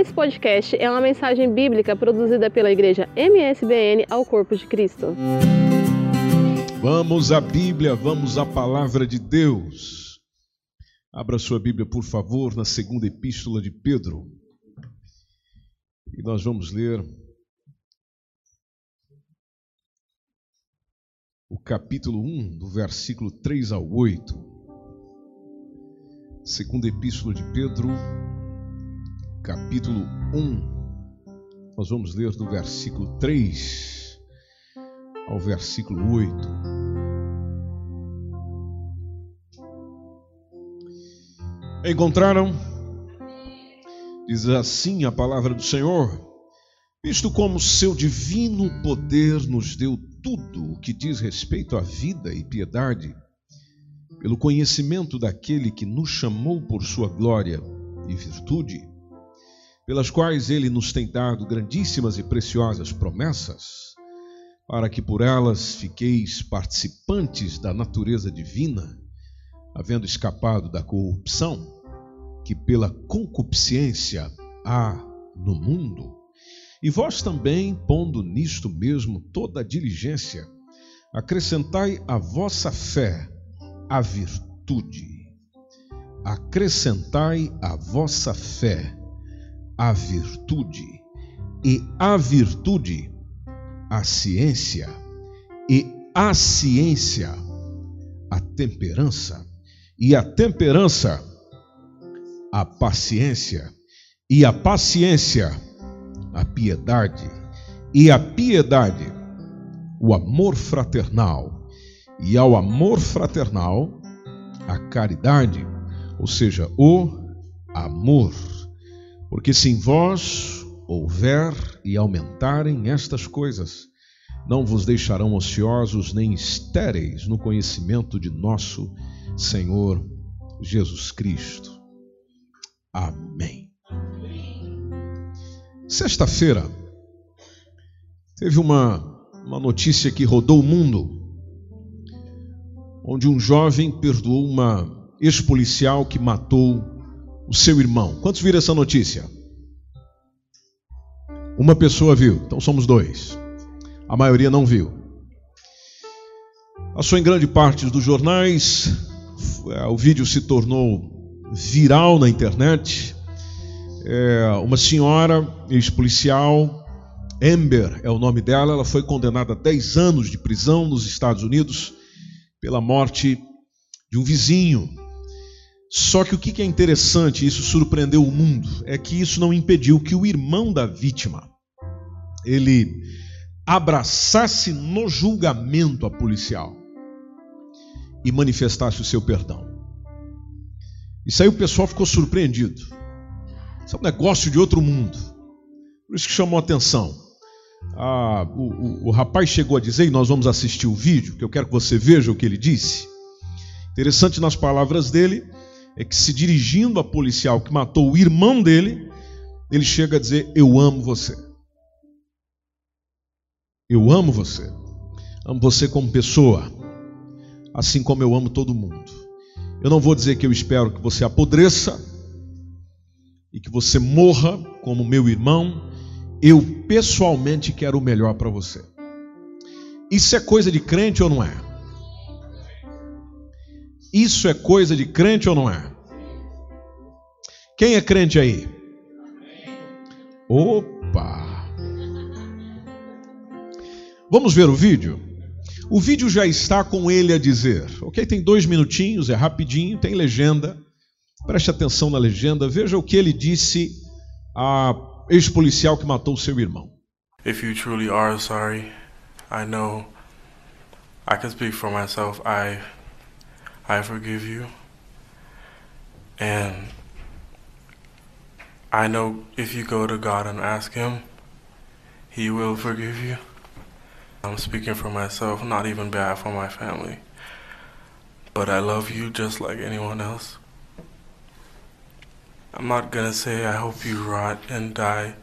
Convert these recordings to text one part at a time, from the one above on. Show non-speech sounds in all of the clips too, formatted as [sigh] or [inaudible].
Esse podcast é uma mensagem bíblica produzida pela igreja MSBN ao Corpo de Cristo. Vamos à Bíblia, vamos à palavra de Deus. Abra sua Bíblia, por favor, na segunda epístola de Pedro. E nós vamos ler o capítulo 1, do versículo 3 ao 8. Segunda Epístola de Pedro, capítulo 1. Nós vamos ler do versículo 3 ao versículo 8. Encontraram? Diz assim a palavra do Senhor: Visto como seu divino poder nos deu tudo o que diz respeito à vida e piedade, pelo conhecimento daquele que nos chamou por sua glória e virtude, pelas quais ele nos tem dado grandíssimas e preciosas promessas, para que por elas fiqueis participantes da natureza divina, havendo escapado da corrupção que pela concupiscência há no mundo. E vós também, pondo nisto mesmo toda a diligência, acrescentai a vossa fé a virtude. Acrescentai a vossa fé a virtude, e a virtude a ciência, e a ciência a temperança, e a temperança a paciência, e a paciência a piedade, e a piedade o amor fraternal e ao amor fraternal, a caridade, ou seja, o amor. Porque se em vós houver e aumentarem estas coisas, não vos deixarão ociosos nem estéreis no conhecimento de nosso Senhor Jesus Cristo. Amém. Sexta-feira, teve uma, uma notícia que rodou o mundo onde um jovem perdoou uma ex-policial que matou o seu irmão. Quantos viram essa notícia? Uma pessoa viu, então somos dois. A maioria não viu. Passou em grande parte dos jornais, é, o vídeo se tornou viral na internet. É, uma senhora, ex-policial, Amber é o nome dela, ela foi condenada a 10 anos de prisão nos Estados Unidos pela morte de um vizinho. Só que o que é interessante, isso surpreendeu o mundo, é que isso não impediu que o irmão da vítima ele abraçasse no julgamento a policial e manifestasse o seu perdão. Isso aí o pessoal ficou surpreendido. Isso é um negócio de outro mundo. Por isso que chamou a atenção ah, o, o, o rapaz chegou a dizer, e nós vamos assistir o vídeo, que eu quero que você veja o que ele disse. Interessante nas palavras dele é que, se dirigindo a policial que matou o irmão dele, ele chega a dizer: Eu amo você. Eu amo você. Amo você como pessoa, assim como eu amo todo mundo. Eu não vou dizer que eu espero que você apodreça e que você morra como meu irmão, eu pessoalmente quero o melhor para você. Isso é coisa de crente ou não é? Isso é coisa de crente ou não é? Quem é crente aí? Opa! Vamos ver o vídeo? O vídeo já está com ele a dizer, ok? Tem dois minutinhos, é rapidinho, tem legenda. Preste atenção na legenda, veja o que ele disse a ex-policial que matou seu irmão. If you truly are sorry, I know I can speak for myself. I I forgive you. And I know if you go to God and ask him, he will forgive you. I'm speaking for myself, not even bad for my family. But I love you just like anyone else. I'm not gonna say I hope you rot and die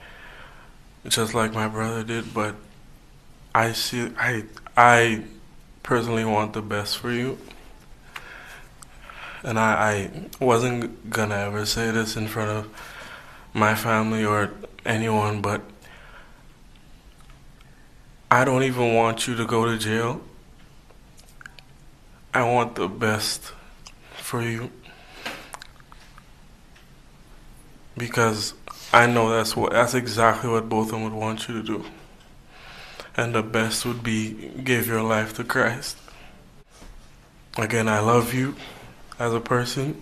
just like my brother did, but I see I I personally want the best for you. And I, I wasn't gonna ever say this in front of my family or anyone, but I don't even want you to go to jail. I want the best for you. Because I know that's what that's exactly what both of them would want you to do. And the best would be give your life to Christ. Again, I love you as a person.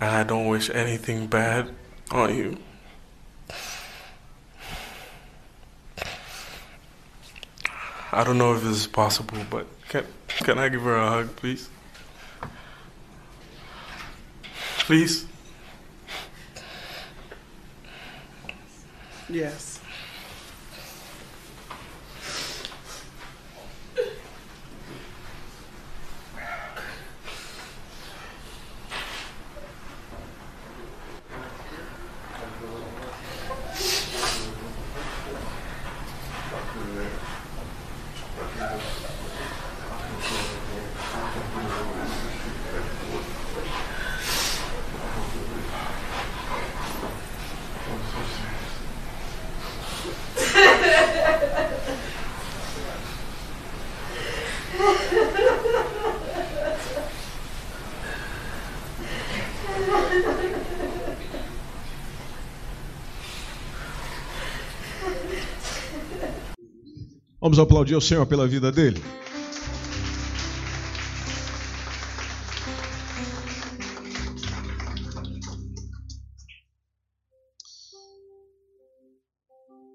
And I don't wish anything bad on you. I don't know if this is possible, but can can I give her a hug, please? Please. Yes. Vamos aplaudir o Senhor pela vida dele.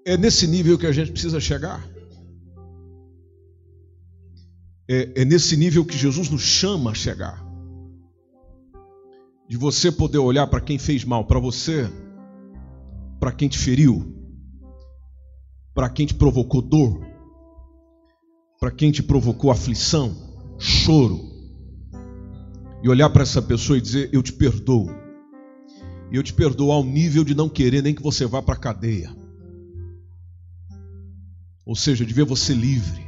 É nesse nível que a gente precisa chegar. É, é, nesse nível que Jesus nos chama a chegar. De você poder olhar para quem fez mal para você, para quem te feriu, para quem te provocou dor, para quem te provocou aflição, choro, e olhar para essa pessoa e dizer: Eu te perdoo. E eu te perdoo ao nível de não querer nem que você vá para a cadeia. Ou seja, de ver você livre.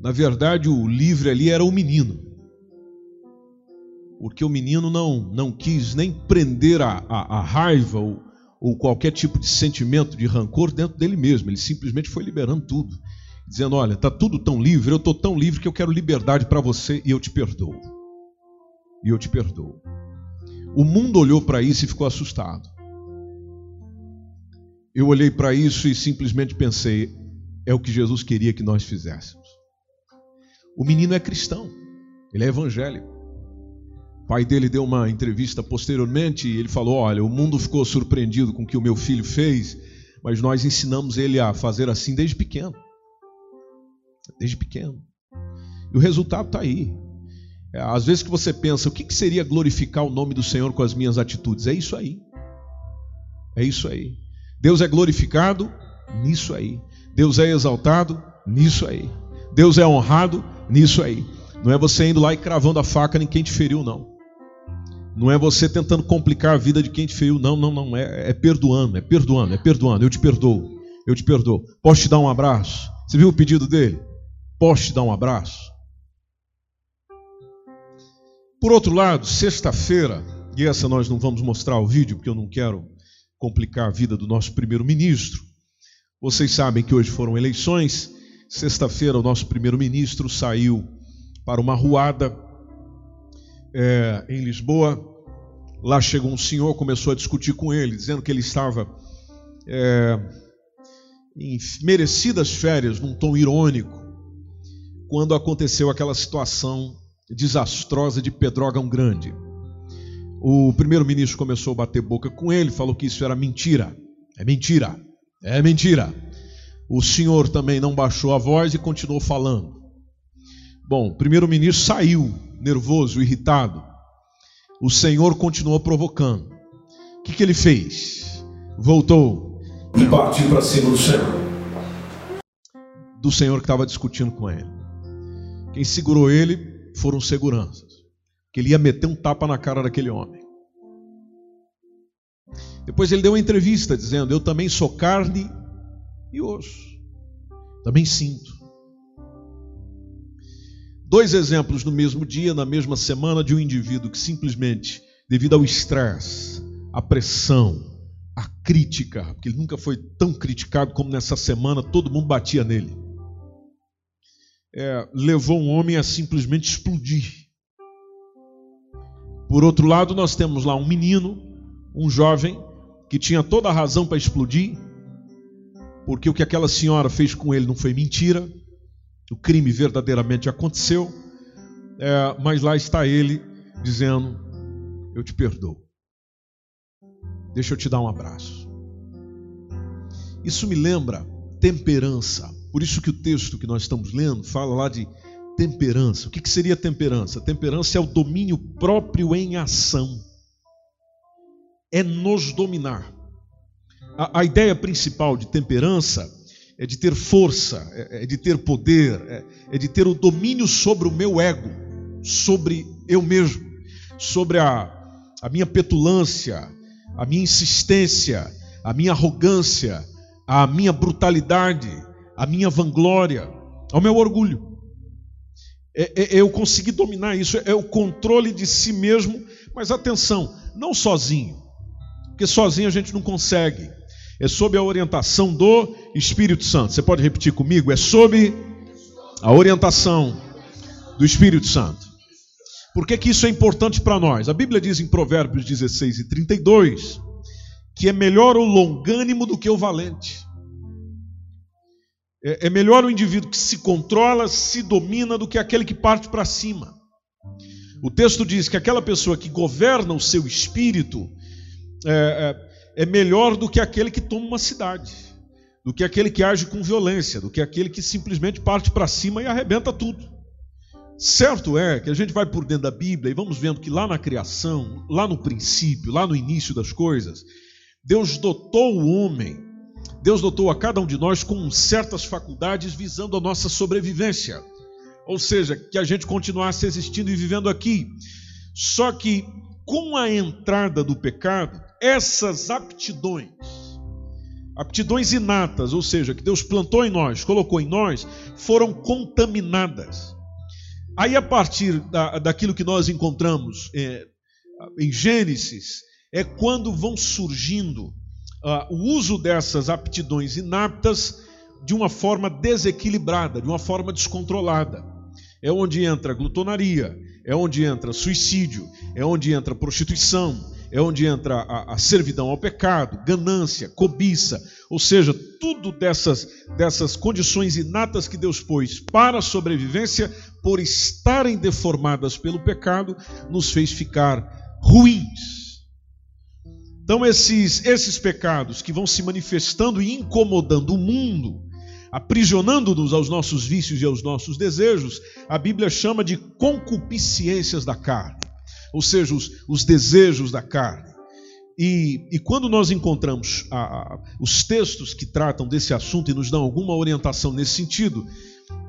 Na verdade, o livre ali era o menino. Porque o menino não, não quis nem prender a, a, a raiva ou, ou qualquer tipo de sentimento de rancor dentro dele mesmo. Ele simplesmente foi liberando tudo. Dizendo: Olha, está tudo tão livre, eu estou tão livre que eu quero liberdade para você e eu te perdoo. E eu te perdoo. O mundo olhou para isso e ficou assustado. Eu olhei para isso e simplesmente pensei: é o que Jesus queria que nós fizéssemos. O menino é cristão, ele é evangélico. O pai dele deu uma entrevista posteriormente e ele falou: Olha, o mundo ficou surpreendido com o que o meu filho fez, mas nós ensinamos ele a fazer assim desde pequeno. Desde pequeno. E o resultado está aí. É, às vezes que você pensa, o que seria glorificar o nome do Senhor com as minhas atitudes? É isso aí. É isso aí. Deus é glorificado nisso aí. Deus é exaltado nisso aí. Deus é honrado nisso aí. Não é você indo lá e cravando a faca em quem te feriu, não. Não é você tentando complicar a vida de quem te feriu, não, não, não. É, é perdoando, é perdoando, é perdoando. Eu te perdoo, eu te perdoo. Posso te dar um abraço? Você viu o pedido dele? Posso te dar um abraço? Por outro lado, sexta-feira, e essa nós não vamos mostrar o vídeo, porque eu não quero complicar a vida do nosso primeiro-ministro. Vocês sabem que hoje foram eleições. Sexta-feira, o nosso primeiro-ministro saiu para uma ruada é, em Lisboa. Lá chegou um senhor, começou a discutir com ele, dizendo que ele estava é, em merecidas férias, num tom irônico, quando aconteceu aquela situação desastrosa de Pedrógão Grande. O primeiro-ministro começou a bater boca com ele, falou que isso era mentira. É mentira. É mentira. O senhor também não baixou a voz e continuou falando. Bom, o primeiro-ministro saiu, nervoso, irritado. O senhor continuou provocando. O que, que ele fez? Voltou e partiu para cima do senhor. Do senhor que estava discutindo com ele. Quem segurou ele foram seguranças que ele ia meter um tapa na cara daquele homem. Depois ele deu uma entrevista dizendo: Eu também sou carne e osso, também sinto. Dois exemplos no mesmo dia, na mesma semana, de um indivíduo que simplesmente, devido ao estresse, à pressão, à crítica, porque ele nunca foi tão criticado como nessa semana, todo mundo batia nele, é, levou um homem a simplesmente explodir. Por outro lado, nós temos lá um menino, um jovem, que tinha toda a razão para explodir, porque o que aquela senhora fez com ele não foi mentira, o crime verdadeiramente aconteceu, é, mas lá está ele dizendo: Eu te perdoo. Deixa eu te dar um abraço. Isso me lembra temperança. Por isso que o texto que nós estamos lendo fala lá de temperança. O que, que seria temperança? Temperança é o domínio próprio em ação. É nos dominar. A, a ideia principal de temperança é de ter força, é, é de ter poder, é, é de ter o domínio sobre o meu ego, sobre eu mesmo, sobre a, a minha petulância, a minha insistência, a minha arrogância, a minha brutalidade, a minha vanglória, ao meu orgulho. É, é, é eu conseguir dominar isso, é o controle de si mesmo, mas atenção, não sozinho, porque sozinho a gente não consegue é sob a orientação do Espírito Santo. Você pode repetir comigo? É sob a orientação do Espírito Santo. Por que, que isso é importante para nós? A Bíblia diz em Provérbios 16 e 32 que é melhor o longânimo do que o valente. É, é melhor o indivíduo que se controla, se domina, do que aquele que parte para cima. O texto diz que aquela pessoa que governa o seu espírito é, é, é melhor do que aquele que toma uma cidade, do que aquele que age com violência, do que aquele que simplesmente parte para cima e arrebenta tudo. Certo é que a gente vai por dentro da Bíblia e vamos vendo que lá na criação, lá no princípio, lá no início das coisas, Deus dotou o homem, Deus dotou a cada um de nós com certas faculdades visando a nossa sobrevivência. Ou seja, que a gente continuasse existindo e vivendo aqui. Só que com a entrada do pecado, essas aptidões, aptidões inatas, ou seja, que Deus plantou em nós, colocou em nós, foram contaminadas. Aí, a partir da, daquilo que nós encontramos é, em Gênesis, é quando vão surgindo uh, o uso dessas aptidões inaptas de uma forma desequilibrada, de uma forma descontrolada. É onde entra glutonaria, é onde entra suicídio, é onde entra prostituição, é onde entra a, a, servidão ao pecado, ganância, cobiça, ou seja, tudo dessas, dessas condições inatas que Deus pôs para a sobrevivência, por estarem deformadas pelo pecado, nos fez ficar ruins. Então, esses, esses pecados que vão se manifestando e incomodando o mundo, aprisionando-nos aos nossos vícios e aos nossos desejos, a Bíblia chama de concupiscências da carne ou seja, os, os desejos da carne. E, e quando nós encontramos a, a, os textos que tratam desse assunto e nos dão alguma orientação nesse sentido,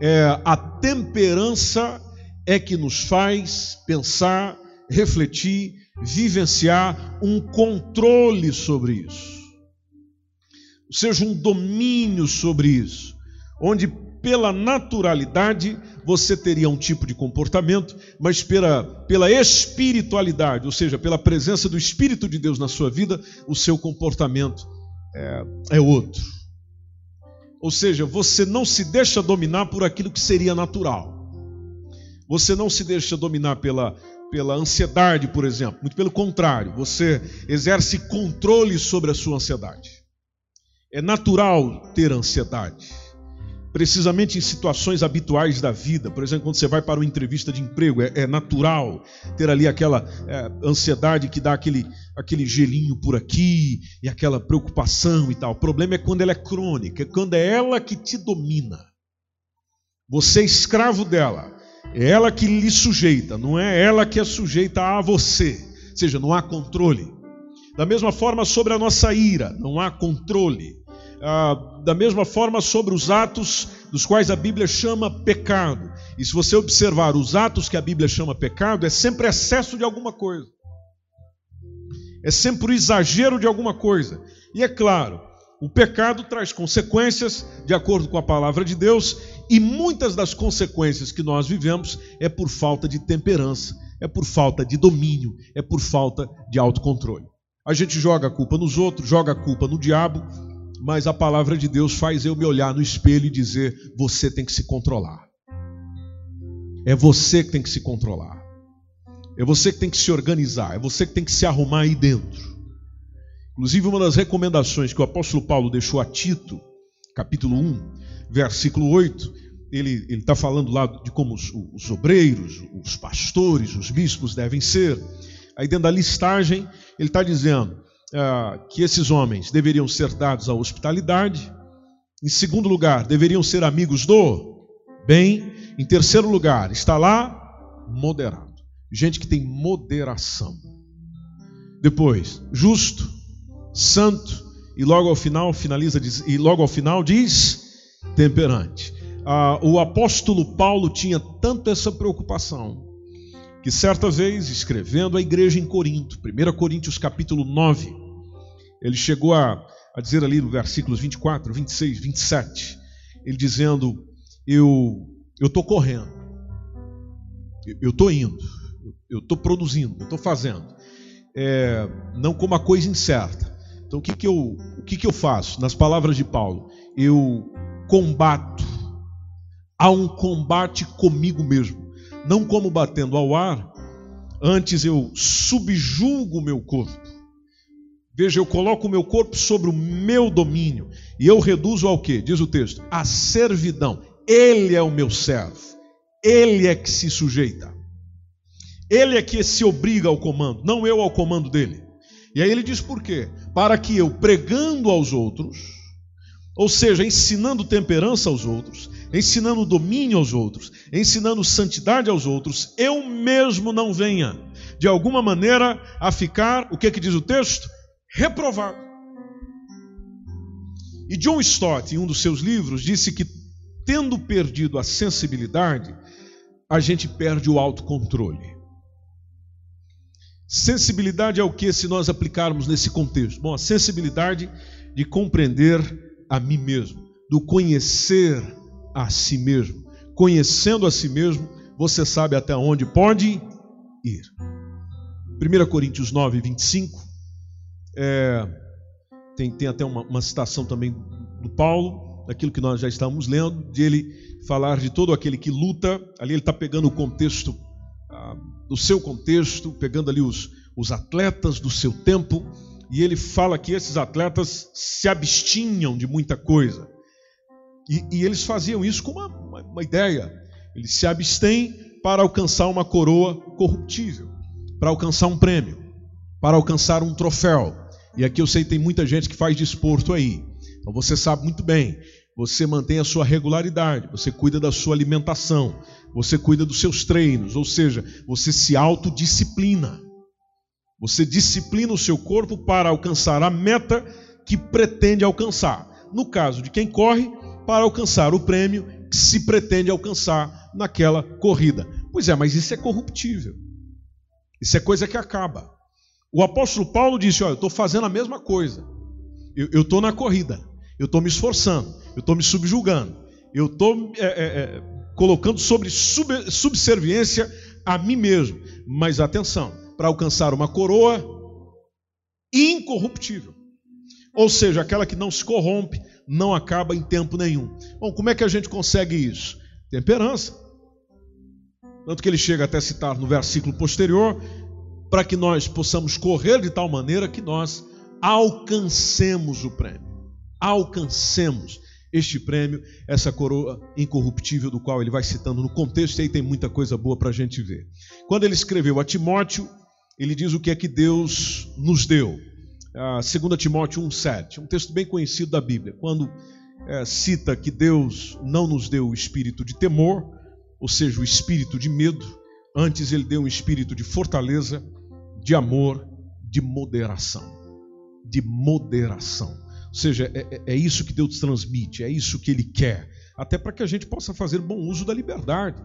é, a temperança é que nos faz pensar, refletir, vivenciar um controle sobre isso. Ou seja, um domínio sobre isso, onde pela naturalidade você teria um tipo de comportamento, mas pela, pela espiritualidade, ou seja, pela presença do Espírito de Deus na sua vida, o seu comportamento é, é outro. Ou seja, você não se deixa dominar por aquilo que seria natural. Você não se deixa dominar pela, pela ansiedade, por exemplo. Muito pelo contrário, você exerce controle sobre a sua ansiedade. É natural ter ansiedade precisamente em situações habituais da vida. Por exemplo, quando você vai para uma entrevista de emprego, é, é natural ter ali aquela é, ansiedade que dá aquele, aquele gelinho por aqui e aquela preocupação e tal. O problema é quando ela é crônica, é quando é ela que te domina. Você é escravo dela, é ela que lhe sujeita, não é ela que é sujeita a você. Ou seja, não há controle. Da mesma forma sobre a nossa ira, não há controle ah, da mesma forma sobre os atos dos quais a Bíblia chama pecado. E se você observar os atos que a Bíblia chama pecado, é sempre excesso de alguma coisa. É sempre o exagero de alguma coisa. E é claro, o pecado traz consequências, de acordo com a palavra de Deus, E muitas das consequências que nós vivemos é por falta de temperança, é por falta de domínio, é por falta de autocontrole. A gente joga a culpa nos outros, joga a culpa no diabo, mas a palavra de Deus faz eu me olhar no espelho e dizer: você tem que se controlar. É você que tem que se controlar. É você que tem que se organizar. É você que tem que se arrumar aí dentro. Inclusive, uma das recomendações que o apóstolo Paulo deixou a Tito, capítulo 1, versículo 8, ele está falando lá de como os, os obreiros, os pastores, os bispos devem ser. Aí, dentro da listagem, ele está dizendo ah, que esses homens deveriam ser dados à hospitalidade. Em segundo lugar, deveriam ser amigos do bem. Em terceiro lugar, está lá moderado. Gente que tem moderação. Depois, justo, santo, e logo ao final finaliza e logo ao final diz temperante. Ah, o apóstolo Paulo tinha tanto essa preocupação que certa vez escrevendo à igreja em Corinto, 1 Coríntios capítulo 9, ele chegou a, a dizer ali no versículos 24, 26, 27, ele dizendo: Eu estou correndo, eu estou indo, eu estou produzindo, eu estou fazendo, é, não como a coisa incerta, então o que, que, eu, o que, que eu faço? Nas palavras de Paulo, eu combato. Há um combate comigo mesmo. Não como batendo ao ar, antes eu subjugo o meu corpo. Veja, eu coloco o meu corpo sobre o meu domínio. E eu reduzo ao que? Diz o texto: a servidão. Ele é o meu servo. Ele é que se sujeita. Ele é que se obriga ao comando, não eu ao comando dele. E aí ele diz por quê? Para que eu, pregando aos outros, ou seja, ensinando temperança aos outros, ensinando domínio aos outros, ensinando santidade aos outros, eu mesmo não venha, de alguma maneira, a ficar, o que, é que diz o texto? Reprovado. E John Stott, em um dos seus livros, disse que, tendo perdido a sensibilidade, a gente perde o autocontrole. Sensibilidade é o que se nós aplicarmos nesse contexto? Bom, a sensibilidade de compreender a mim mesmo, do conhecer a si mesmo. Conhecendo a si mesmo, você sabe até onde pode ir. 1 Coríntios 9, 25, é, tem, tem até uma, uma citação também do Paulo, daquilo que nós já estamos lendo, de ele falar de todo aquele que luta. Ali ele está pegando o contexto ah, do seu contexto, pegando ali os, os atletas do seu tempo, e ele fala que esses atletas se abstinham de muita coisa. E, e eles faziam isso com uma, uma, uma ideia. Eles se abstêm para alcançar uma coroa corruptível, para alcançar um prêmio, para alcançar um troféu. E aqui eu sei que tem muita gente que faz desporto aí. Então você sabe muito bem. Você mantém a sua regularidade, você cuida da sua alimentação, você cuida dos seus treinos, ou seja, você se autodisciplina. Você disciplina o seu corpo para alcançar a meta que pretende alcançar. No caso de quem corre, para alcançar o prêmio que se pretende alcançar naquela corrida. Pois é, mas isso é corruptível. Isso é coisa que acaba. O apóstolo Paulo disse: Olha, eu estou fazendo a mesma coisa. Eu estou na corrida. Eu estou me esforçando. Eu estou me subjugando. Eu estou é, é, é, colocando sobre sub, subserviência a mim mesmo. Mas atenção, para alcançar uma coroa incorruptível. Ou seja, aquela que não se corrompe, não acaba em tempo nenhum. Bom, como é que a gente consegue isso? Temperança. Tanto que ele chega até a citar no versículo posterior, para que nós possamos correr de tal maneira que nós alcancemos o prêmio. Alcancemos este prêmio, essa coroa incorruptível do qual ele vai citando no contexto, e aí tem muita coisa boa para a gente ver. Quando ele escreveu a Timóteo, ele diz o que é que Deus nos deu. 2 Timóteo 1,7, um texto bem conhecido da Bíblia, quando é, cita que Deus não nos deu o espírito de temor, ou seja, o espírito de medo, antes ele deu um espírito de fortaleza, de amor, de moderação. De moderação. Ou seja, é, é, é isso que Deus transmite, é isso que Ele quer, até para que a gente possa fazer bom uso da liberdade.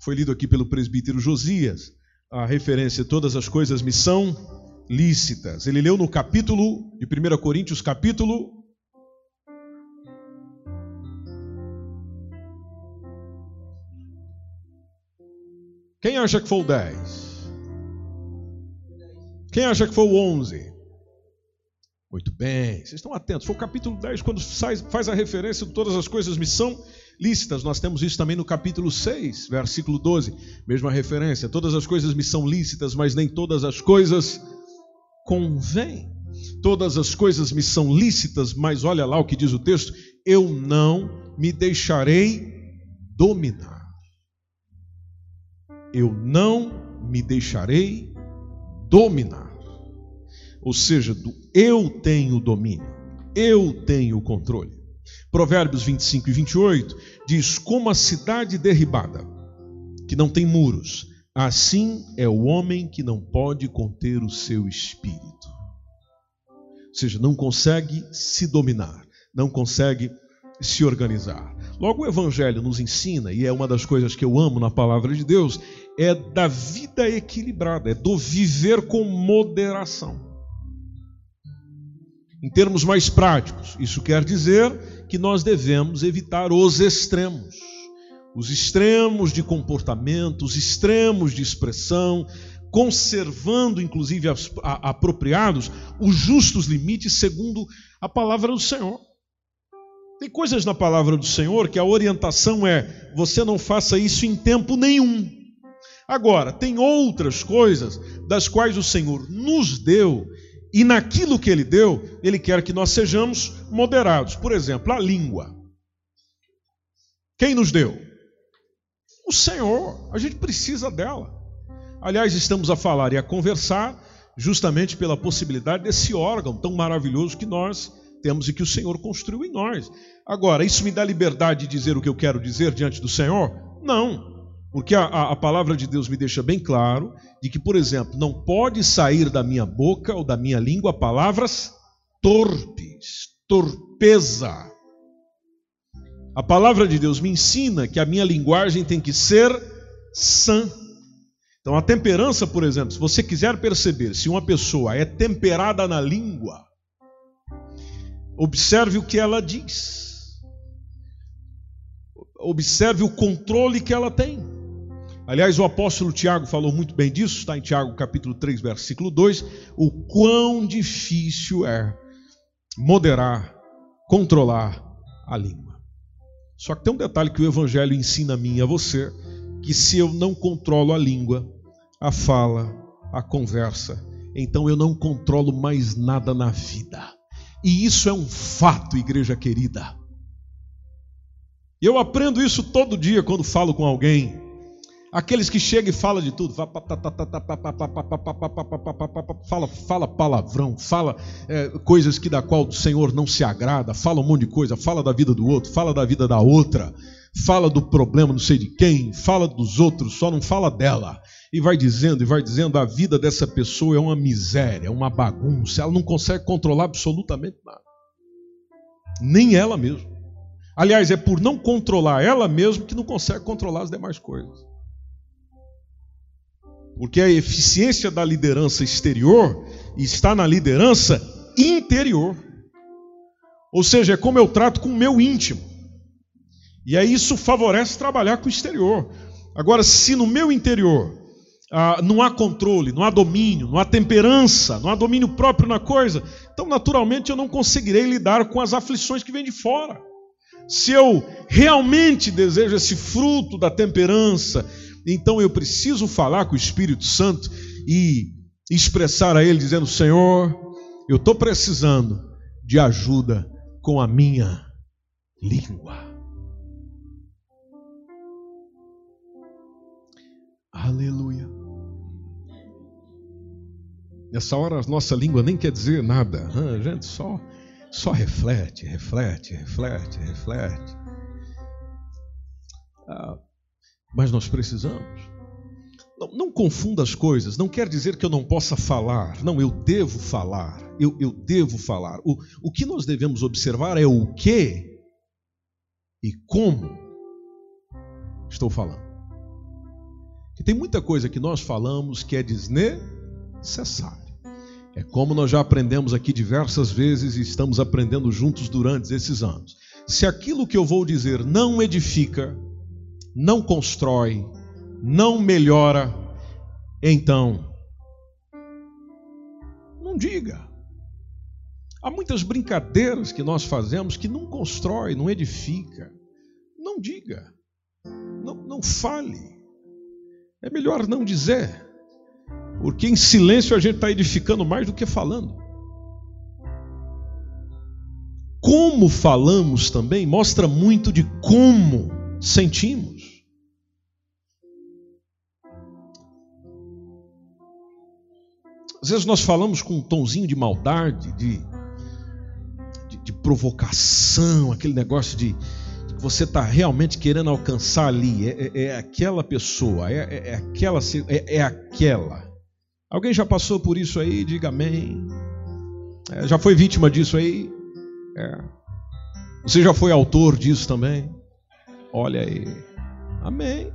Foi lido aqui pelo presbítero Josias, a referência todas as coisas me são lícitas. Ele leu no capítulo de 1 Coríntios, capítulo Quem acha que foi o 10? Quem acha que foi o 11? Muito bem, vocês estão atentos. Foi o capítulo 10 quando faz a referência de todas as coisas me são lícitas nós temos isso também no capítulo 6, versículo 12, mesma referência. Todas as coisas me são lícitas, mas nem todas as coisas convêm. Todas as coisas me são lícitas, mas olha lá o que diz o texto: eu não me deixarei dominar. Eu não me deixarei dominar. Ou seja, do eu tenho domínio, eu tenho o controle. Provérbios 25 e 28 diz: Como a cidade derribada, que não tem muros, assim é o homem que não pode conter o seu espírito. Ou seja, não consegue se dominar, não consegue se organizar. Logo, o Evangelho nos ensina, e é uma das coisas que eu amo na palavra de Deus, é da vida equilibrada, é do viver com moderação. Em termos mais práticos, isso quer dizer que nós devemos evitar os extremos. Os extremos de comportamento, os extremos de expressão, conservando, inclusive apropriados, os justos limites segundo a palavra do Senhor. Tem coisas na palavra do Senhor que a orientação é: você não faça isso em tempo nenhum. Agora, tem outras coisas das quais o Senhor nos deu e naquilo que ele deu, ele quer que nós sejamos moderados. Por exemplo, a língua. Quem nos deu? O Senhor. A gente precisa dela. Aliás, estamos a falar e a conversar justamente pela possibilidade desse órgão tão maravilhoso que nós temos e que o Senhor construiu em nós. Agora, isso me dá liberdade de dizer o que eu quero dizer diante do Senhor? Não. Porque a, a, palavra de Deus me deixa bem claro de que, por exemplo, não pode sair da minha boca ou da minha língua palavras torpes, torpeza. A palavra de Deus me ensina que a minha linguagem tem que ser sã. Então, a temperança, por exemplo, se você quiser perceber se uma pessoa é temperada na língua, observe o que ela diz. Observe o controle que ela tem. Aliás, o apóstolo Tiago falou muito bem disso, está em Tiago capítulo 3, versículo 2, o quão difícil é moderar, controlar a língua. Só que tem um detalhe que o evangelho ensina a mim e a você, que se eu não controlo a língua, a fala, a conversa, então eu não controlo mais nada na vida. E isso é um fato, igreja querida. Eu aprendo isso todo dia quando falo com alguém. Aqueles que chegam e falam de tudo, fala, fala palavrão, fala é, coisas que da qual o Senhor não se agrada, fala um monte de coisa, fala da vida do outro, fala da vida da outra, fala do problema não sei de quem, fala dos outros, só não fala dela. E vai dizendo, e vai dizendo, a vida dessa pessoa é uma miséria, é uma bagunça, ela não consegue controlar absolutamente nada. Nem ela mesma. Aliás, é por não controlar ela mesma que não consegue controlar as demais coisas. Porque a eficiência da liderança exterior está na liderança interior. Ou seja, é como eu trato com o meu íntimo. E aí isso favorece trabalhar com o exterior. Agora, se no meu interior ah, não há controle, não há domínio, não há temperança, não há domínio próprio na coisa, então naturalmente eu não conseguirei lidar com as aflições que vêm de fora. Se eu realmente desejo esse fruto da temperança, então eu preciso falar com o Espírito Santo e expressar a Ele, dizendo: Senhor, eu estou precisando de ajuda com a minha língua. Aleluia. Nessa hora a nossa língua nem quer dizer nada. A gente só, só reflete, reflete, reflete, reflete. Ah, mas nós precisamos. Não, não, confunda as coisas, não quer dizer que eu não possa falar. Não, eu devo falar. Eu, eu devo falar. O, o que nós devemos observar é o que e como estou falando. Que tem muita coisa que nós falamos que é desnecessária. É como nós já aprendemos aqui diversas vezes e estamos aprendendo juntos durante esses anos. Se aquilo que eu vou dizer não edifica, não constrói, não melhora, então não diga. Há muitas brincadeiras que nós fazemos que não constrói, não edifica. Não diga. Não, não fale. É melhor não dizer. Porque em silêncio a gente está edificando mais do que falando. Como falamos também mostra muito de como sentimos. Às vezes nós falamos com um tonzinho de maldade, de, de, de provocação, aquele negócio de, de que você está realmente querendo alcançar ali. É, é, é aquela pessoa, é, é, é aquela, é, é, aquela. Alguém já passou por isso aí? Diga amém. É, já foi vítima disso aí? Você já foi autor disso também? Olha aí. Amém.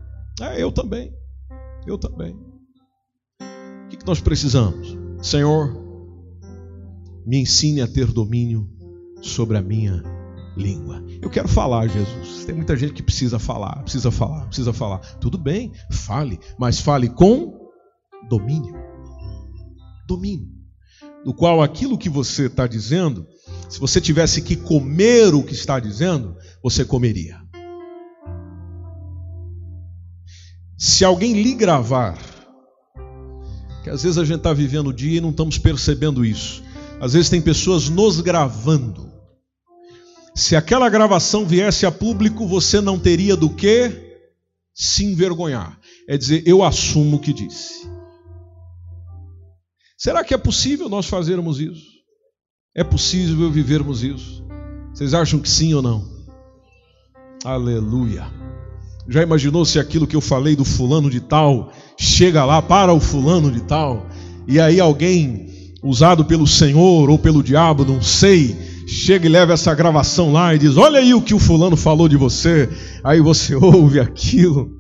eu também. Eu também. O que nós precisamos? Senhor, me ensine a ter domínio sobre a minha língua. Eu quero falar, Jesus. Tem muita gente que precisa falar, precisa falar, precisa falar. Tudo bem, fale, mas fale com domínio. Domínio. Do qual aquilo que você está dizendo, se você tivesse que comer o que está dizendo, você comeria. Se alguém lhe gravar que às vezes a gente está vivendo o dia e não estamos percebendo isso. Às vezes tem pessoas nos gravando. Se aquela gravação viesse a público, você não teria do que se envergonhar. É dizer, eu assumo o que disse. Será que é possível nós fazermos isso? É possível vivermos isso? Vocês acham que sim ou não? Aleluia. Já imaginou se aquilo que eu falei do fulano de tal chega lá para o fulano de tal e aí alguém usado pelo Senhor ou pelo diabo, não sei, chega e leva essa gravação lá e diz: Olha aí o que o fulano falou de você. Aí você [laughs] ouve aquilo.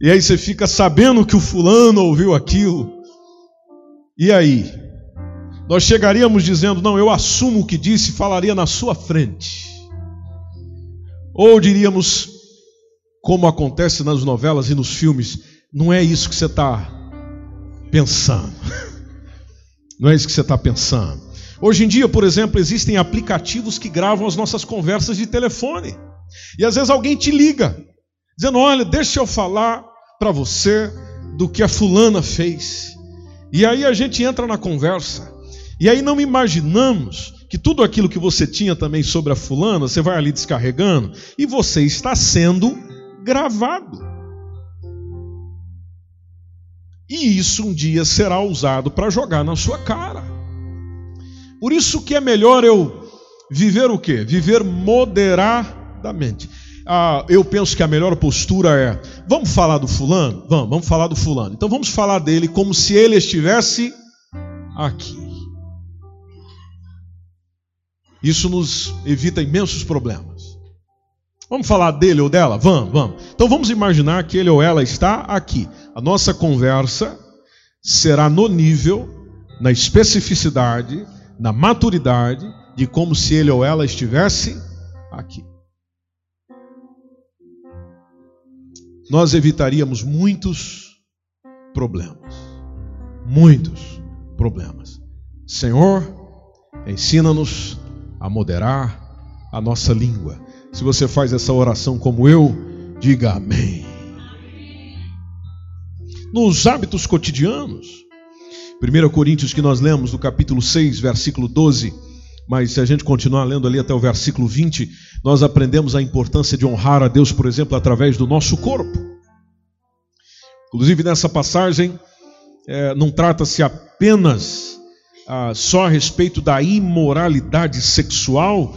E aí você fica sabendo que o fulano ouviu aquilo. E aí? Nós chegaríamos dizendo: Não, eu assumo o que disse, falaria na sua frente. Ou diríamos: como acontece nas novelas e nos filmes, não é isso que você está pensando. [laughs] Não é isso que você está pensando. Hoje em dia, por exemplo, existem aplicativos que gravam as nossas conversas de telefone. E às vezes alguém te liga, dizendo: Olha, deixa eu falar para você do que a fulana fez. E aí a gente entra na conversa. E aí não imaginamos que tudo aquilo que você tinha também sobre a fulana, você vai ali descarregando, e você está sendo gravado. E isso um dia será usado para jogar na sua cara. Por isso que é melhor eu viver o quê? Viver moderadamente. Ah, eu penso que a melhor postura é: vamos falar do fulano? Vamos, vamos falar do fulano. Então vamos falar dele como se ele estivesse aqui. Isso nos evita imensos problemas. Vamos falar dele ou dela? Vamos, vamos. Então vamos imaginar que ele ou ela está aqui. A nossa conversa será no nível, na especificidade, na maturidade de como se ele ou ela estivesse aqui. Nós evitaríamos muitos problemas. Muitos problemas. Senhor, ensina-nos a moderar a nossa língua se você faz essa oração como eu, diga amém. Nos hábitos cotidianos, 1 Coríntios que nós lemos no capítulo 6, versículo 12, mas se a gente continuar lendo ali até o versículo 20, nós aprendemos a importância de honrar a Deus, por exemplo, através do nosso corpo. Inclusive nessa passagem, é, não trata-se apenas ah, só a respeito da imoralidade sexual,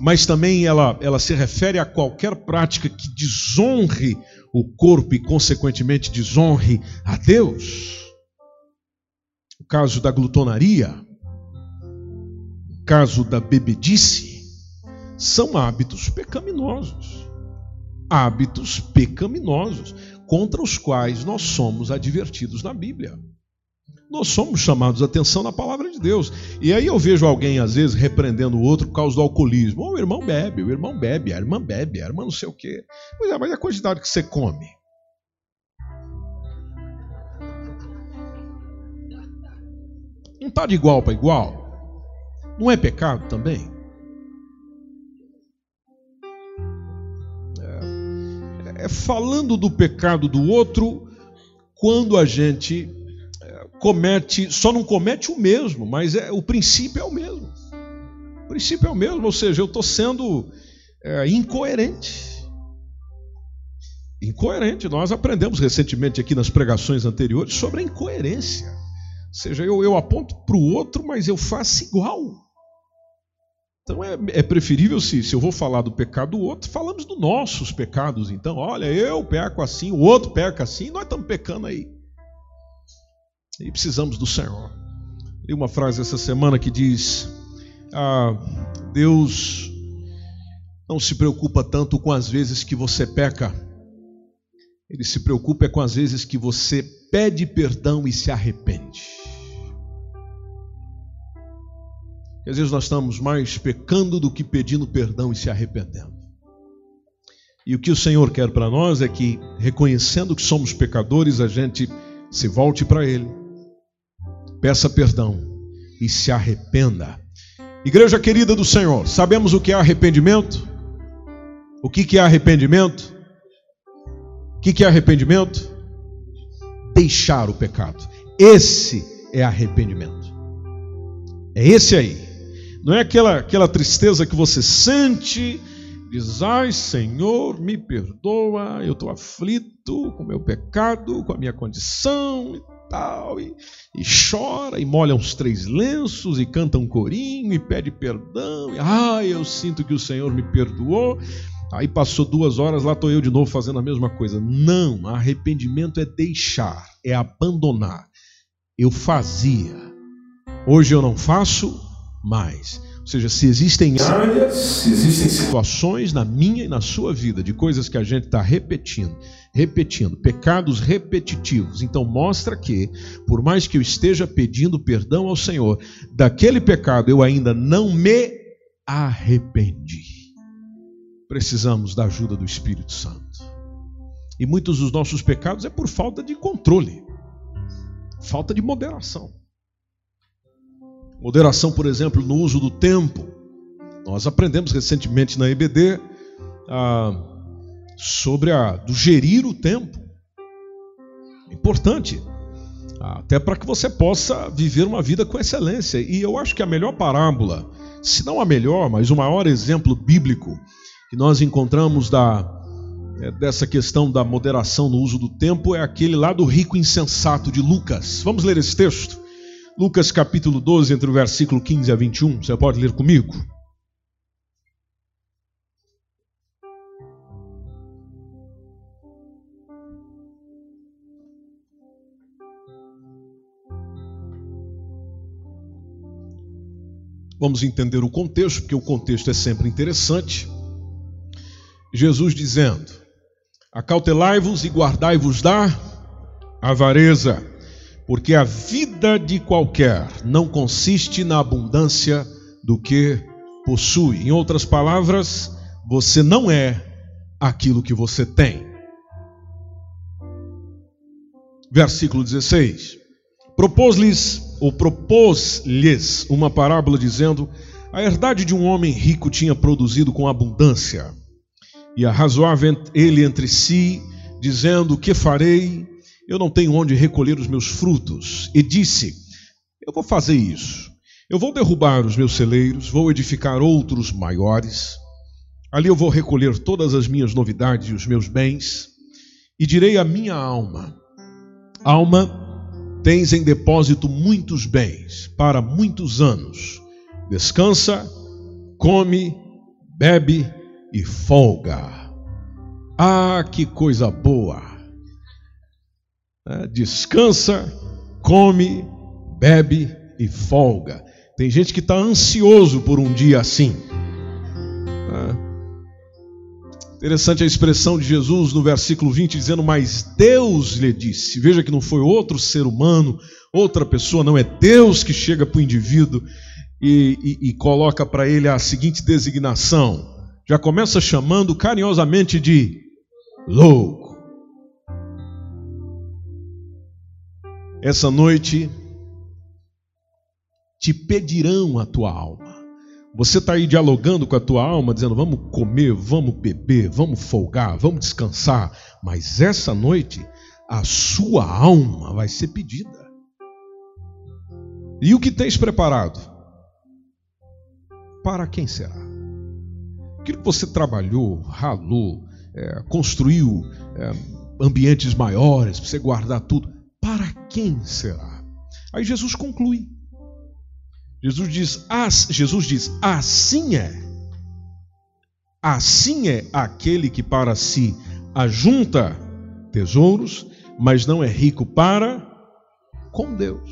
mas também ela, ela se refere a qualquer prática que desonre o corpo e, consequentemente, desonre a Deus. O caso da glutonaria, o caso da bebedice, são hábitos pecaminosos. Hábitos pecaminosos contra os quais nós somos advertidos na Bíblia. Nós somos chamados a atenção na palavra de Deus. E aí eu vejo alguém, às vezes, repreendendo o outro por causa do alcoolismo. Oh, o irmão bebe, o irmão bebe, a irmã bebe, a irmã não sei o quê. Pois é, mas a quantidade que você come? Não está de igual para igual? Não é pecado também? É, é falando do pecado do outro quando a gente comete, só não comete o mesmo, mas é, o princípio é o mesmo. O princípio é o mesmo, ou seja, eu estou sendo é, incoerente. Incoerente. Nós aprendemos recentemente aqui nas pregações anteriores sobre a incoerência. Ou seja, eu, eu aponto para o outro, mas eu faço igual. Então é, é preferível, se, se eu vou falar do pecado do outro, falamos dos nossos pecados. Então, olha, eu peco assim, o outro peca assim, nós estamos pecando aí. E precisamos do Senhor. Li uma frase essa semana que diz: ah, Deus não se preocupa tanto com as vezes que você peca, ele se preocupa é com as vezes que você pede perdão e se arrepende. às vezes nós estamos mais pecando do que pedindo perdão e se arrependendo. E o que o Senhor quer para nós é que, reconhecendo que somos pecadores, a gente se volte para Ele, peça perdão e se arrependa. Igreja querida do Senhor, sabemos o que é arrependimento? O que é arrependimento? O que é arrependimento? Deixar o pecado. Esse é arrependimento. É esse aí. Não é aquela, aquela tristeza que você sente, diz: Ai, Senhor, me perdoa, eu estou aflito com o meu pecado, com a minha condição e tal. E, e chora, e molha uns três lenços, e canta um corinho, e pede perdão. E, Ai, eu sinto que o Senhor me perdoou. Aí passou duas horas, lá estou eu de novo fazendo a mesma coisa. Não, arrependimento é deixar, é abandonar. Eu fazia, hoje eu não faço mais. Ou seja, se existem áreas, se existem situações na minha e na sua vida de coisas que a gente está repetindo, repetindo, pecados repetitivos, então mostra que, por mais que eu esteja pedindo perdão ao Senhor, daquele pecado eu ainda não me arrependi precisamos da ajuda do Espírito Santo. E muitos dos nossos pecados é por falta de controle, falta de moderação. Moderação, por exemplo, no uso do tempo. Nós aprendemos recentemente na EBD ah, sobre a do gerir o tempo. Importante, até para que você possa viver uma vida com excelência. E eu acho que a melhor parábola, se não a melhor, mas o maior exemplo bíblico que nós encontramos da, é, dessa questão da moderação no uso do tempo é aquele lá do rico insensato de Lucas. Vamos ler esse texto? Lucas capítulo 12, entre o versículo 15 a 21. Você pode ler comigo? Vamos entender o contexto, porque o contexto é sempre interessante. Jesus dizendo: Acautelai-vos e guardai-vos da avareza, porque a vida de qualquer não consiste na abundância do que possui. Em outras palavras, você não é aquilo que você tem. Versículo 16. Propôs-lhes, ou propôs-lhes, uma parábola dizendo: A herdade de um homem rico tinha produzido com abundância. E arrazoava ele entre si, dizendo: Que farei? Eu não tenho onde recolher os meus frutos. E disse: Eu vou fazer isso. Eu vou derrubar os meus celeiros, vou edificar outros maiores. Ali eu vou recolher todas as minhas novidades e os meus bens. E direi à minha alma: Alma, tens em depósito muitos bens para muitos anos. Descansa, come, bebe e folga. Ah, que coisa boa! É, descansa, come, bebe e folga. Tem gente que está ansioso por um dia assim. É. Interessante a expressão de Jesus no versículo 20, dizendo: Mas Deus lhe disse. Veja que não foi outro ser humano, outra pessoa, não é Deus que chega para o indivíduo e, e, e coloca para ele a seguinte designação: já começa chamando carinhosamente de louco. Essa noite, te pedirão a tua alma. Você está aí dialogando com a tua alma, dizendo: vamos comer, vamos beber, vamos folgar, vamos descansar. Mas essa noite, a sua alma vai ser pedida. E o que tens preparado? Para quem será? Aquilo que você trabalhou, ralou, é, construiu é, ambientes maiores, para você guardar tudo, para quem será? Aí Jesus conclui. Jesus diz, as, Jesus diz, assim é. Assim é aquele que para si ajunta tesouros, mas não é rico para com Deus.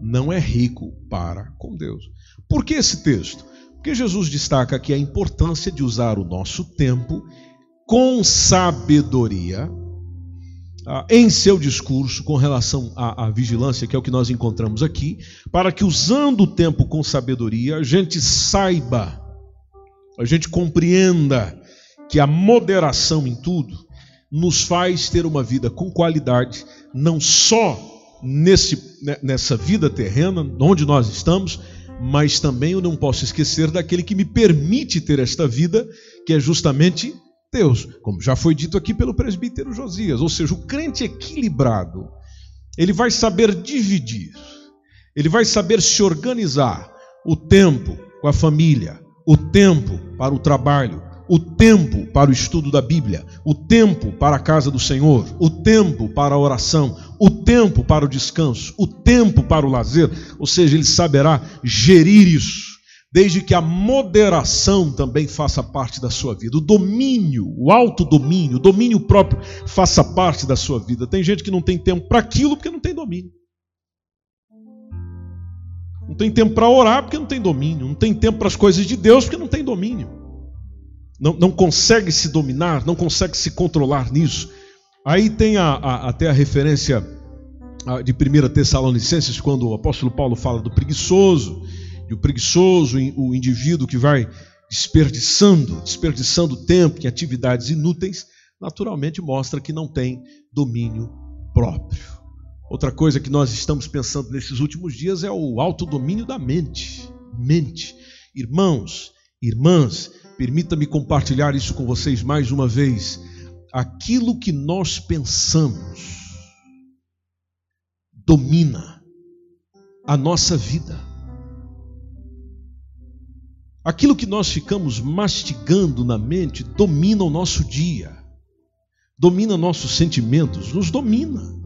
Não é rico para com Deus. Por que esse texto? Porque Jesus destaca aqui a importância de usar o nosso tempo com sabedoria ah, em seu discurso com relação à, à, vigilância, que é o que nós encontramos aqui, para que usando o tempo com sabedoria, a gente saiba, a gente compreenda que a moderação em tudo nos faz ter uma vida com qualidade, não só nesse, né, nessa vida terrena, onde nós estamos, mas também eu não posso esquecer daquele que me permite ter esta vida, que é justamente Deus, como já foi dito aqui pelo presbítero Josias, ou seja, o crente equilibrado, ele vai saber dividir, ele vai saber se organizar o tempo com a família, o tempo para o trabalho, o tempo para o estudo da Bíblia, o tempo para a casa do Senhor, o tempo para a oração, o tempo para o descanso, o tempo para o lazer, ou seja, ele saberá gerir isso desde que a moderação também faça parte da sua vida, o domínio, o autodomínio, o domínio próprio faça parte da sua vida. Tem gente que não tem tempo para aquilo porque não tem domínio. Não tem tempo para orar porque não tem domínio. Não tem tempo para as coisas de Deus porque não tem domínio. Não, não consegue se dominar, não consegue se controlar nisso. Aí tem a, a, até a referência de 1 Tessalonicenses, quando o apóstolo Paulo fala do preguiçoso e o preguiçoso, o indivíduo que vai desperdiçando, desperdiçando tempo em atividades inúteis, naturalmente mostra que não tem domínio próprio. Outra coisa que nós estamos pensando nesses últimos dias é o autodomínio da mente. Mente. Irmãos, irmãs, permita-me compartilhar isso com vocês mais uma vez. Aquilo que nós pensamos domina a nossa vida. Aquilo que nós ficamos mastigando na mente domina o nosso dia, domina nossos sentimentos, nos domina.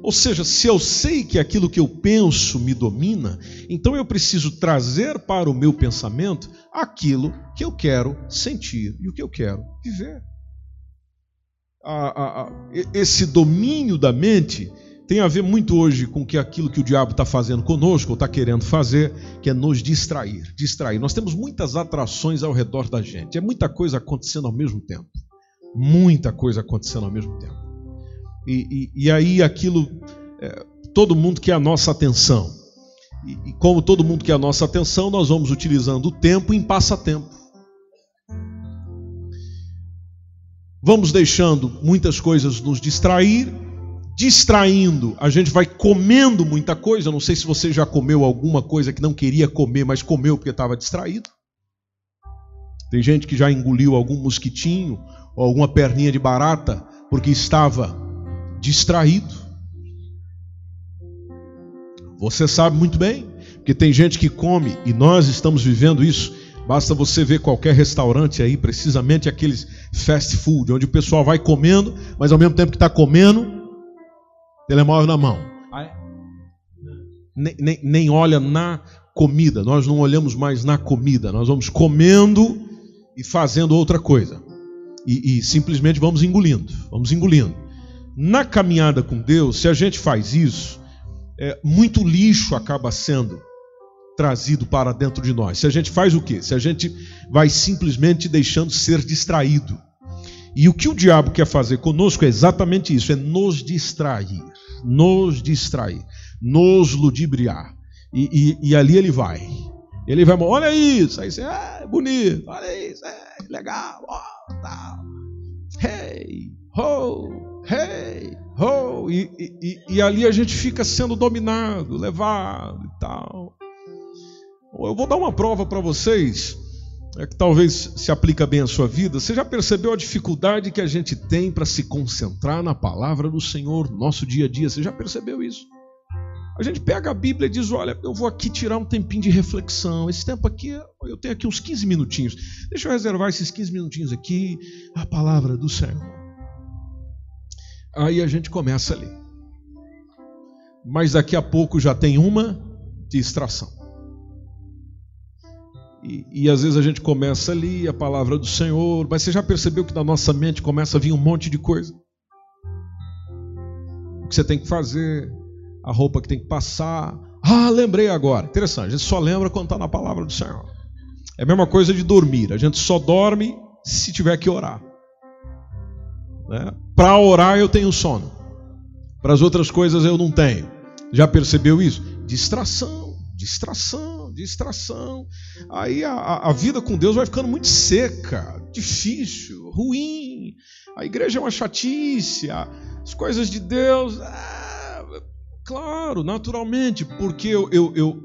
Ou seja, se eu sei que aquilo que eu penso me domina, então eu preciso trazer para o meu pensamento aquilo que eu quero sentir e o que eu quero viver. esse domínio da mente tem a ver muito hoje com que aquilo que o diabo está fazendo conosco, ou está querendo fazer, que é nos distrair. Distrair. Nós temos muitas atrações ao redor da gente. É muita coisa acontecendo ao mesmo tempo. Muita coisa acontecendo ao mesmo tempo. E, e, e aí aquilo, é, todo mundo quer a nossa atenção. E, e como todo mundo quer a nossa atenção, nós vamos utilizando o tempo em passatempo. Vamos deixando muitas coisas nos distrair distraindo, a gente vai comendo muita coisa. não sei se você já comeu alguma coisa que não queria comer, mas comeu porque estava distraído. Tem gente que já engoliu algum mosquitinho ou alguma perninha de barata porque estava distraído. Você sabe muito bem, porque tem gente que come e nós estamos vivendo isso. Basta você ver qualquer restaurante aí, precisamente aqueles fast food, onde o pessoal vai comendo, mas ao mesmo tempo que está comendo, Telemóvel na mão. Nem, nem, nem olha na comida. Nós não olhamos mais na comida. Nós vamos comendo e fazendo outra coisa. E, e simplesmente vamos engolindo. Vamos engolindo. Na caminhada com Deus, se a gente faz isso, é, muito lixo acaba sendo trazido para dentro de nós. Se a gente faz o quê? Se a gente vai simplesmente deixando ser distraído. E o que o diabo quer fazer conosco é exatamente isso: é nos distrair, nos distrair, nos ludibriar. E, e, e ali ele vai. Ele vai, olha isso, aí você, é bonito, olha isso, é legal, ó, tal. Hey, ho, hey, Oh, e, e, e ali a gente fica sendo dominado, levado e tal. Eu vou dar uma prova para vocês, é que talvez se aplica bem à sua vida. Você já percebeu a dificuldade que a gente tem para se concentrar na palavra do Senhor no nosso dia a dia? Você já percebeu isso? A gente pega a Bíblia e diz: Olha, eu vou aqui tirar um tempinho de reflexão. Esse tempo aqui, eu tenho aqui uns 15 minutinhos. Deixa eu reservar esses 15 minutinhos aqui, a palavra do Senhor. Aí a gente começa ali. Mas daqui a pouco já tem uma distração. E, e, às vezes a gente começa ali a palavra do Senhor, mas você já percebeu que da nossa mente começa a vir um monte de coisa? O que você tem que fazer, a roupa que tem que passar. Ah, lembrei agora. Interessante, a gente só lembra quando está na palavra do Senhor. É a mesma coisa de dormir, a gente só dorme se tiver que orar. Né? Para orar eu tenho sono, para as outras coisas eu não tenho. Já percebeu isso? Distração, distração, distração. Aí a, a vida com Deus vai ficando muito seca, difícil, ruim. A igreja é uma chatice, as coisas de Deus. Ah, claro, naturalmente, porque eu, eu, eu,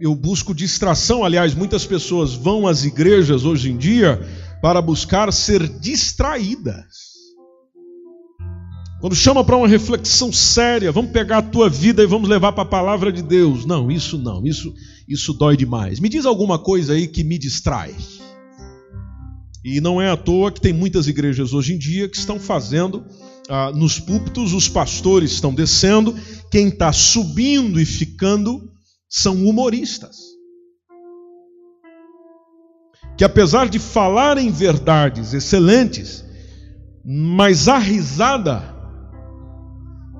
eu busco distração. Aliás, muitas pessoas vão às igrejas hoje em dia para buscar ser distraídas. Quando chama para uma reflexão séria, vamos pegar a tua vida e vamos levar para a palavra de Deus. Não, isso não, isso isso dói demais. Me diz alguma coisa aí que me distrai. E não é à toa que tem muitas igrejas hoje em dia que estão fazendo ah, nos púlpitos, os pastores estão descendo, quem está subindo e ficando são humoristas. Que apesar de falarem verdades excelentes, mas a risada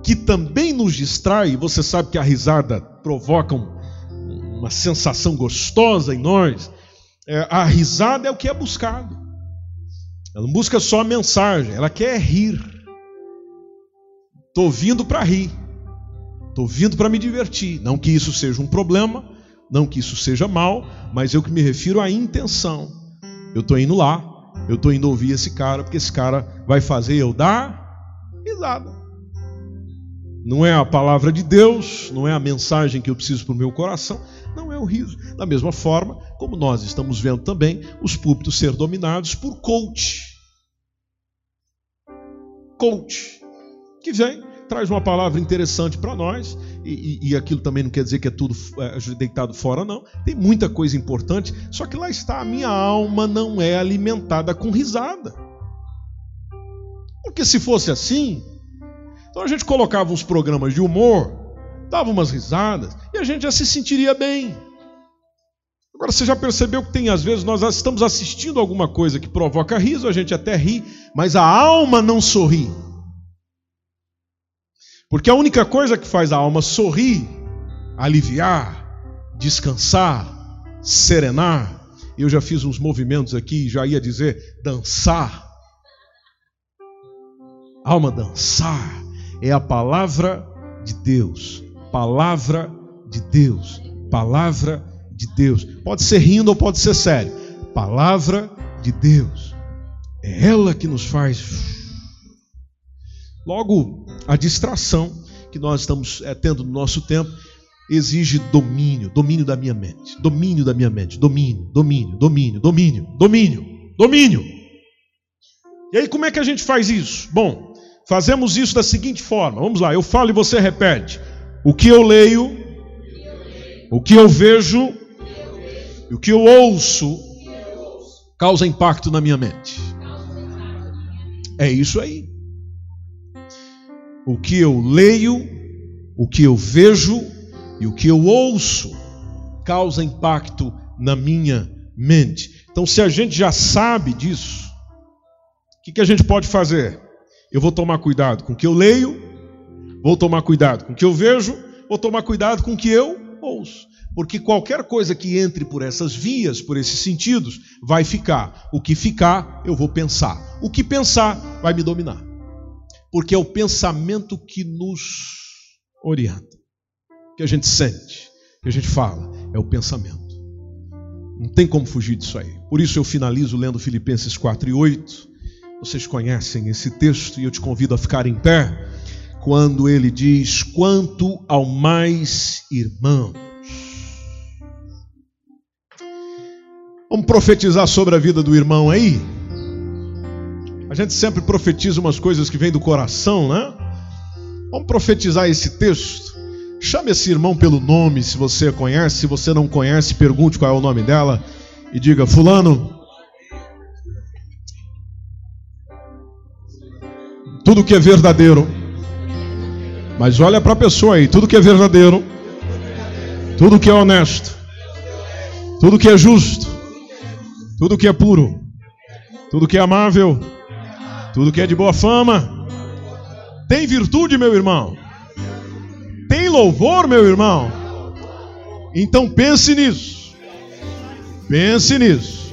que também nos distrai, você sabe que a risada provoca um, uma sensação gostosa em nós. É, a risada é o que é buscado. Ela não busca só a mensagem, ela quer rir. Estou vindo para rir, estou vindo para me divertir. Não que isso seja um problema, não que isso seja mal, mas eu que me refiro à intenção. Eu estou indo lá, eu estou indo ouvir esse cara, porque esse cara vai fazer eu dar risada. Não é a palavra de Deus, não é a mensagem que eu preciso para o meu coração, não é o riso. Da mesma forma, como nós estamos vendo também os púlpitos ser dominados por coach. Coach, que vem, traz uma palavra interessante para nós, e, e, e, aquilo também não quer dizer que é tudo é, deitado fora, não. Tem muita coisa importante, só que lá está, a minha alma não é alimentada com risada. Porque se fosse assim, então a gente colocava uns programas de humor, dava umas risadas e a gente já se sentiria bem. Agora você já percebeu que tem às vezes nós estamos assistindo alguma coisa que provoca riso, a gente até ri, mas a alma não sorri. Porque a única coisa que faz a alma sorrir, aliviar, descansar, serenar, eu já fiz uns movimentos aqui, já ia dizer dançar. Alma dançar é a palavra de Deus. Palavra de Deus. Palavra de Deus. Pode ser rindo ou pode ser sério. Palavra de Deus. É ela que nos faz. Logo, a distração que nós estamos é, tendo no nosso tempo exige domínio, domínio da minha mente, domínio da minha mente, domínio, domínio, domínio, domínio, domínio, domínio. E aí como é que a gente faz isso? Bom, Fazemos isso da seguinte forma: vamos lá, eu falo e você repete. O que eu leio, o que eu vejo o que eu ouço causa impacto na minha mente. É isso aí. O que eu leio, o que eu vejo e o que eu ouço causa impacto na minha mente. Então, se a gente já sabe disso, o que, que a gente pode fazer? Eu vou tomar cuidado com o que eu leio, vou tomar cuidado com o que eu vejo, vou tomar cuidado com o que eu ouço. Porque qualquer coisa que entre por essas vias, por esses sentidos, vai ficar. O que ficar, eu vou pensar. O que pensar, vai me dominar. Porque é o pensamento que nos orienta. Que a gente sente, que a gente fala, é o pensamento. Não tem como fugir disso aí. Por isso eu finalizo lendo Filipenses 4 e 8 vocês conhecem esse texto e eu te convido a ficar em pé quando ele diz: quanto ao mais irmãos. Vamos profetizar sobre a vida do irmão aí? A gente sempre profetiza umas coisas que vêm do coração, né? Vamos profetizar esse texto. Chame esse irmão pelo nome, se você conhece. Se você não conhece, pergunte qual é o nome dela e diga: Fulano, tudo que é verdadeiro. Mas olha para a pessoa aí, tudo que é verdadeiro, tudo que é honesto, tudo que é justo, tudo que é puro, tudo que é amável, tudo que é de boa fama, tem virtude, meu irmão, tem louvor, meu irmão. Então pense nisso, pense nisso.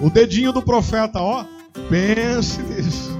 O dedinho do profeta, ó, pense nisso.